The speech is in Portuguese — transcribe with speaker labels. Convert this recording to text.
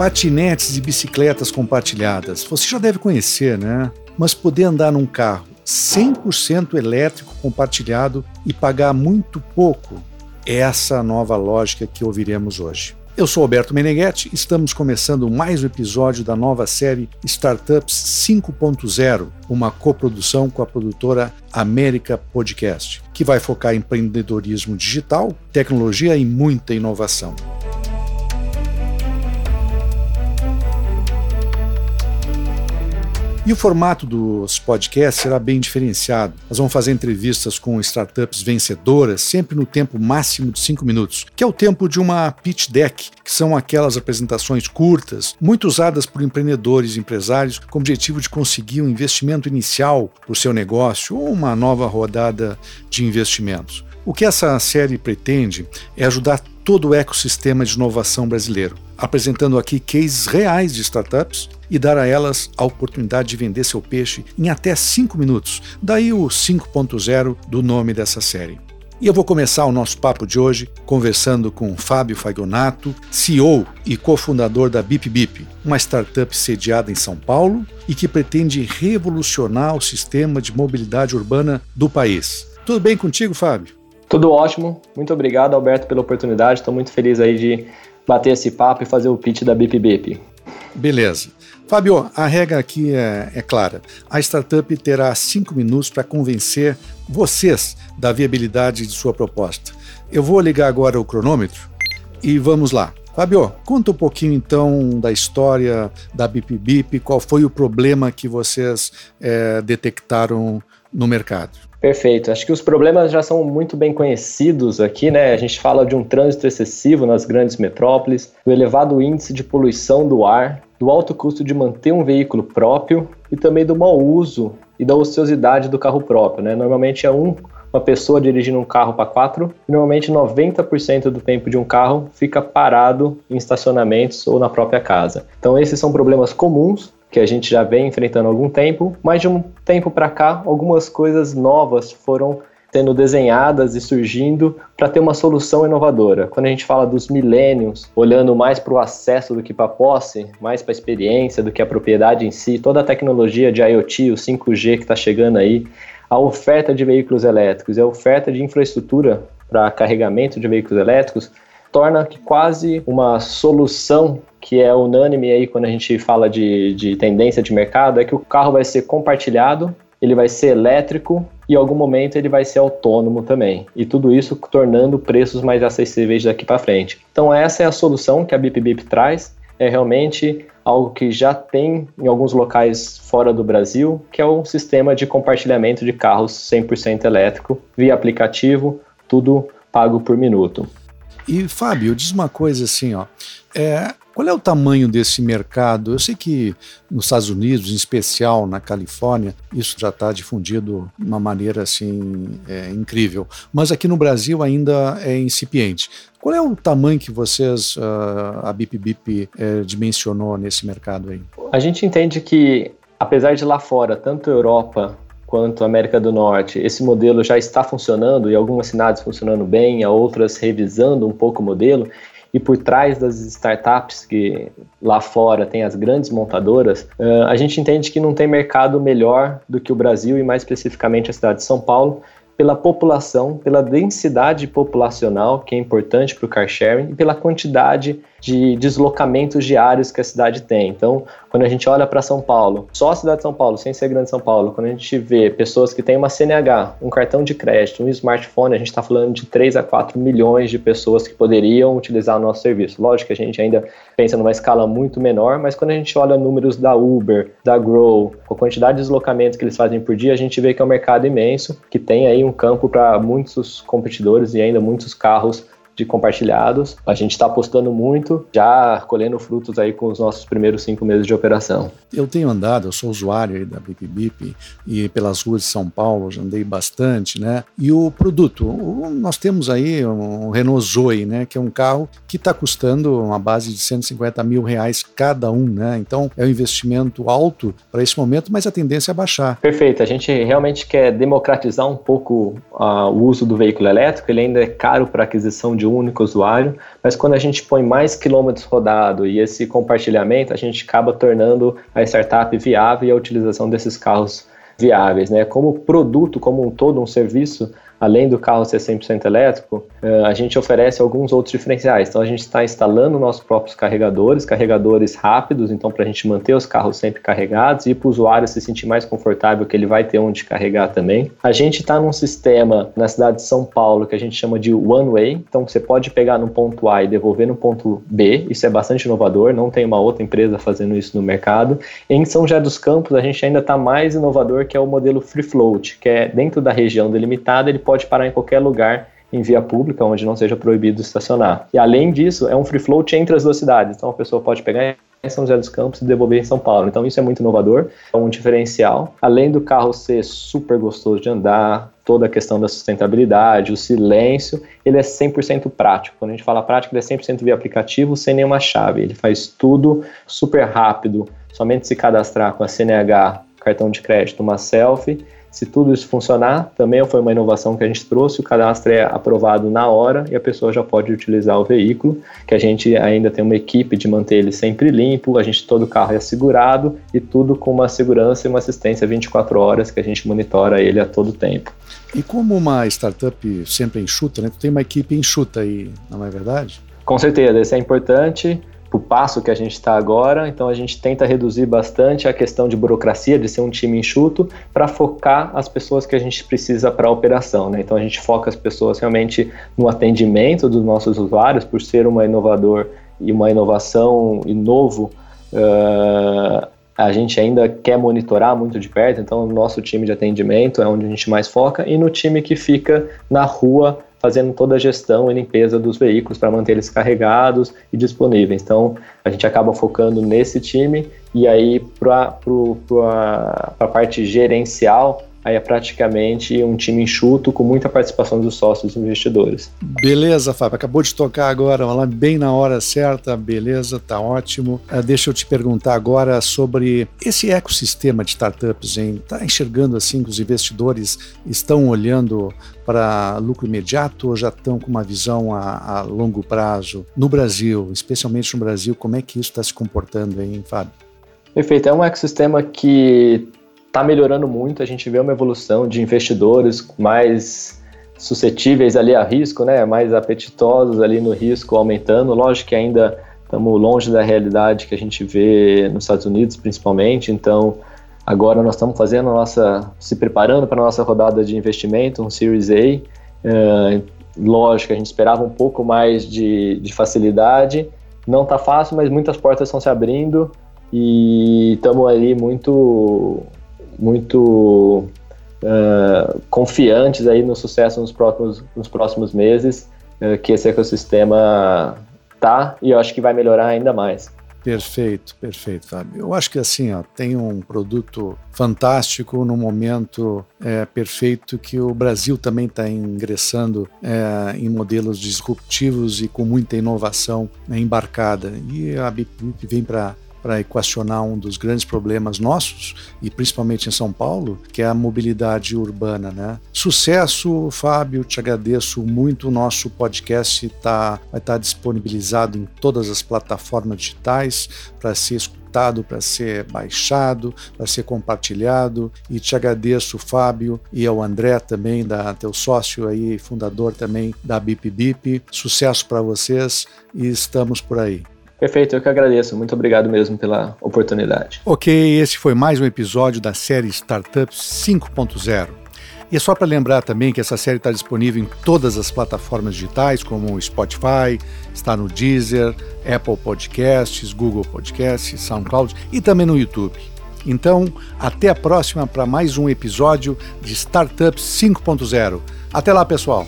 Speaker 1: Patinetes e bicicletas compartilhadas. Você já deve conhecer, né? Mas poder andar num carro 100% elétrico compartilhado e pagar muito pouco, essa é a nova lógica que ouviremos hoje. Eu sou Alberto Meneghetti, estamos começando mais um episódio da nova série Startups 5.0, uma coprodução com a produtora América Podcast, que vai focar em empreendedorismo digital, tecnologia e muita inovação. E o formato dos podcasts será bem diferenciado. Nós vamos fazer entrevistas com startups vencedoras, sempre no tempo máximo de 5 minutos, que é o tempo de uma pitch deck, que são aquelas apresentações curtas, muito usadas por empreendedores e empresários com o objetivo de conseguir um investimento inicial para o seu negócio ou uma nova rodada de investimentos. O que essa série pretende é ajudar todo o ecossistema de inovação brasileiro, apresentando aqui cases reais de startups e dar a elas a oportunidade de vender seu peixe em até 5 minutos. Daí o 5.0 do nome dessa série. E eu vou começar o nosso papo de hoje conversando com Fábio Fagonato, CEO e cofundador da BipBip, uma startup sediada em São Paulo e que pretende revolucionar o sistema de mobilidade urbana do país. Tudo bem contigo, Fábio?
Speaker 2: Tudo ótimo. Muito obrigado, Alberto, pela oportunidade. Estou muito feliz aí de bater esse papo e fazer o pitch da BipBip.
Speaker 1: Beleza. Fábio, a regra aqui é, é clara. A startup terá cinco minutos para convencer vocês da viabilidade de sua proposta. Eu vou ligar agora o cronômetro e vamos lá. Fábio, conta um pouquinho então da história da Bip Bip, qual foi o problema que vocês é, detectaram no mercado.
Speaker 2: Perfeito. Acho que os problemas já são muito bem conhecidos aqui, né? A gente fala de um trânsito excessivo nas grandes metrópoles, do elevado índice de poluição do ar, do alto custo de manter um veículo próprio e também do mau uso e da ociosidade do carro próprio, né? Normalmente é um uma pessoa dirigindo um carro para quatro, e normalmente 90% do tempo de um carro fica parado em estacionamentos ou na própria casa. Então esses são problemas comuns que a gente já vem enfrentando há algum tempo, mas de um tempo para cá, algumas coisas novas foram sendo desenhadas e surgindo para ter uma solução inovadora. Quando a gente fala dos milênios, olhando mais para o acesso do que para a posse, mais para a experiência do que a propriedade em si, toda a tecnologia de IoT, o 5G que está chegando aí, a oferta de veículos elétricos e a oferta de infraestrutura para carregamento de veículos elétricos torna que quase uma solução que é unânime aí quando a gente fala de, de tendência de mercado, é que o carro vai ser compartilhado, ele vai ser elétrico e em algum momento ele vai ser autônomo também. E tudo isso tornando preços mais acessíveis daqui para frente. Então essa é a solução que a Bip Bip traz, é realmente algo que já tem em alguns locais fora do Brasil, que é o sistema de compartilhamento de carros 100% elétrico via aplicativo, tudo pago por minuto.
Speaker 1: E Fábio, diz uma coisa assim, ó, é, qual é o tamanho desse mercado? Eu sei que nos Estados Unidos, em especial na Califórnia, isso já está difundido de uma maneira assim é, incrível, mas aqui no Brasil ainda é incipiente. Qual é o tamanho que vocês, uh, a Bip Bip, é, dimensionou nesse mercado aí?
Speaker 2: A gente entende que, apesar de lá fora, tanto Europa quanto América do Norte, esse modelo já está funcionando e algumas cidades funcionando bem, a outras revisando um pouco o modelo, e por trás das startups que lá fora tem as grandes montadoras, uh, a gente entende que não tem mercado melhor do que o Brasil e mais especificamente a cidade de São Paulo pela população, pela densidade populacional, que é importante para o car sharing, e pela quantidade de deslocamentos diários que a cidade tem. Então, quando a gente olha para São Paulo, só a cidade de São Paulo, sem ser grande São Paulo, quando a gente vê pessoas que têm uma CNH, um cartão de crédito, um smartphone, a gente está falando de 3 a 4 milhões de pessoas que poderiam utilizar o nosso serviço. Lógico que a gente ainda pensa numa escala muito menor, mas quando a gente olha números da Uber, da Grow, com a quantidade de deslocamentos que eles fazem por dia, a gente vê que é um mercado imenso, que tem aí um campo para muitos competidores e ainda muitos carros de compartilhados. A gente está apostando muito, já colhendo frutos aí com os nossos primeiros cinco meses de operação.
Speaker 1: Eu tenho andado, eu sou usuário aí da Bip Bip e pelas ruas de São Paulo já andei bastante, né? E o produto, nós temos aí um Renault Zoe, né? Que é um carro que está custando uma base de 150 mil reais cada um, né? Então é um investimento alto para esse momento, mas a tendência é baixar.
Speaker 2: Perfeito. A gente realmente quer democratizar um pouco uh, o uso do veículo elétrico. Ele ainda é caro para aquisição de único usuário, mas quando a gente põe mais quilômetros rodado e esse compartilhamento, a gente acaba tornando a startup viável e a utilização desses carros viáveis, né? Como produto, como um todo, um serviço, além do carro ser 100% elétrico, eh, a gente oferece alguns outros diferenciais. Então, a gente está instalando nossos próprios carregadores, carregadores rápidos, então, para a gente manter os carros sempre carregados e para o usuário se sentir mais confortável, que ele vai ter onde carregar também. A gente está num sistema na cidade de São Paulo que a gente chama de One Way, então você pode pegar no ponto A e devolver no ponto B, isso é bastante inovador, não tem uma outra empresa fazendo isso no mercado. Em São José dos Campos, a gente ainda está mais inovador, que é o modelo Free Float, que é dentro da região delimitada, ele pode parar em qualquer lugar em via pública, onde não seja proibido estacionar. E além disso, é um free float entre as duas cidades. Então a pessoa pode pegar em São José dos Campos e devolver em São Paulo. Então isso é muito inovador, é um diferencial. Além do carro ser super gostoso de andar, toda a questão da sustentabilidade, o silêncio, ele é 100% prático. Quando a gente fala prático, ele é 100% via aplicativo, sem nenhuma chave. Ele faz tudo super rápido, somente se cadastrar com a CNH, cartão de crédito, uma selfie se tudo isso funcionar, também foi uma inovação que a gente trouxe, o cadastro é aprovado na hora e a pessoa já pode utilizar o veículo, que a gente ainda tem uma equipe de manter ele sempre limpo, a gente todo o carro é assegurado e tudo com uma segurança e uma assistência 24 horas que a gente monitora ele a todo tempo.
Speaker 1: E como uma startup sempre enxuta, né? Tu tem uma equipe enxuta aí, não é verdade?
Speaker 2: Com certeza, isso é importante passo que a gente está agora. Então a gente tenta reduzir bastante a questão de burocracia, de ser um time enxuto, para focar as pessoas que a gente precisa para a operação. Né? Então a gente foca as pessoas realmente no atendimento dos nossos usuários, por ser uma inovador e uma inovação e novo. Uh, a gente ainda quer monitorar muito de perto, então o nosso time de atendimento é onde a gente mais foca, e no time que fica na rua fazendo toda a gestão e limpeza dos veículos para manter eles carregados e disponíveis. Então, a gente acaba focando nesse time e aí para a parte gerencial, aí é praticamente um time enxuto com muita participação dos sócios investidores.
Speaker 1: Beleza, Fábio. Acabou de tocar agora, lá bem na hora certa. Beleza, tá ótimo. Uh, deixa eu te perguntar agora sobre esse ecossistema de startups, hein? Tá enxergando assim que os investidores estão olhando para lucro imediato ou já estão com uma visão a, a longo prazo? No Brasil, especialmente no Brasil, como é que isso está se comportando hein, Fábio?
Speaker 2: Perfeito. É um ecossistema que está melhorando muito. A gente vê uma evolução de investidores mais suscetíveis ali a risco, né? Mais apetitosos ali no risco aumentando. Lógico que ainda estamos longe da realidade que a gente vê nos Estados Unidos, principalmente. Então, agora nós estamos fazendo a nossa, se preparando para a nossa rodada de investimento, um Series A. Uh, lógico, a gente esperava um pouco mais de, de facilidade. Não está fácil, mas muitas portas estão se abrindo e estamos ali muito muito uh, confiantes aí no sucesso nos próximos, nos próximos meses uh, que esse ecossistema tá e eu acho que vai melhorar ainda mais.
Speaker 1: Perfeito, perfeito, Fábio. Eu acho que assim, ó, tem um produto fantástico no momento é, perfeito que o Brasil também está ingressando é, em modelos disruptivos e com muita inovação né, embarcada. E a BIP vem para para equacionar um dos grandes problemas nossos, e principalmente em São Paulo, que é a mobilidade urbana. Né? Sucesso, Fábio, te agradeço muito. O nosso podcast tá, vai estar tá disponibilizado em todas as plataformas digitais para ser escutado, para ser baixado, para ser compartilhado. E te agradeço, Fábio, e ao André também, da teu sócio aí, fundador também da Bip Bip. Sucesso para vocês e estamos por aí.
Speaker 2: Perfeito, eu que agradeço. Muito obrigado mesmo pela oportunidade.
Speaker 1: Ok, esse foi mais um episódio da série Startups 5.0. E é só para lembrar também que essa série está disponível em todas as plataformas digitais, como o Spotify, está no Deezer, Apple Podcasts, Google Podcasts, SoundCloud e também no YouTube. Então, até a próxima para mais um episódio de Startups 5.0. Até lá, pessoal!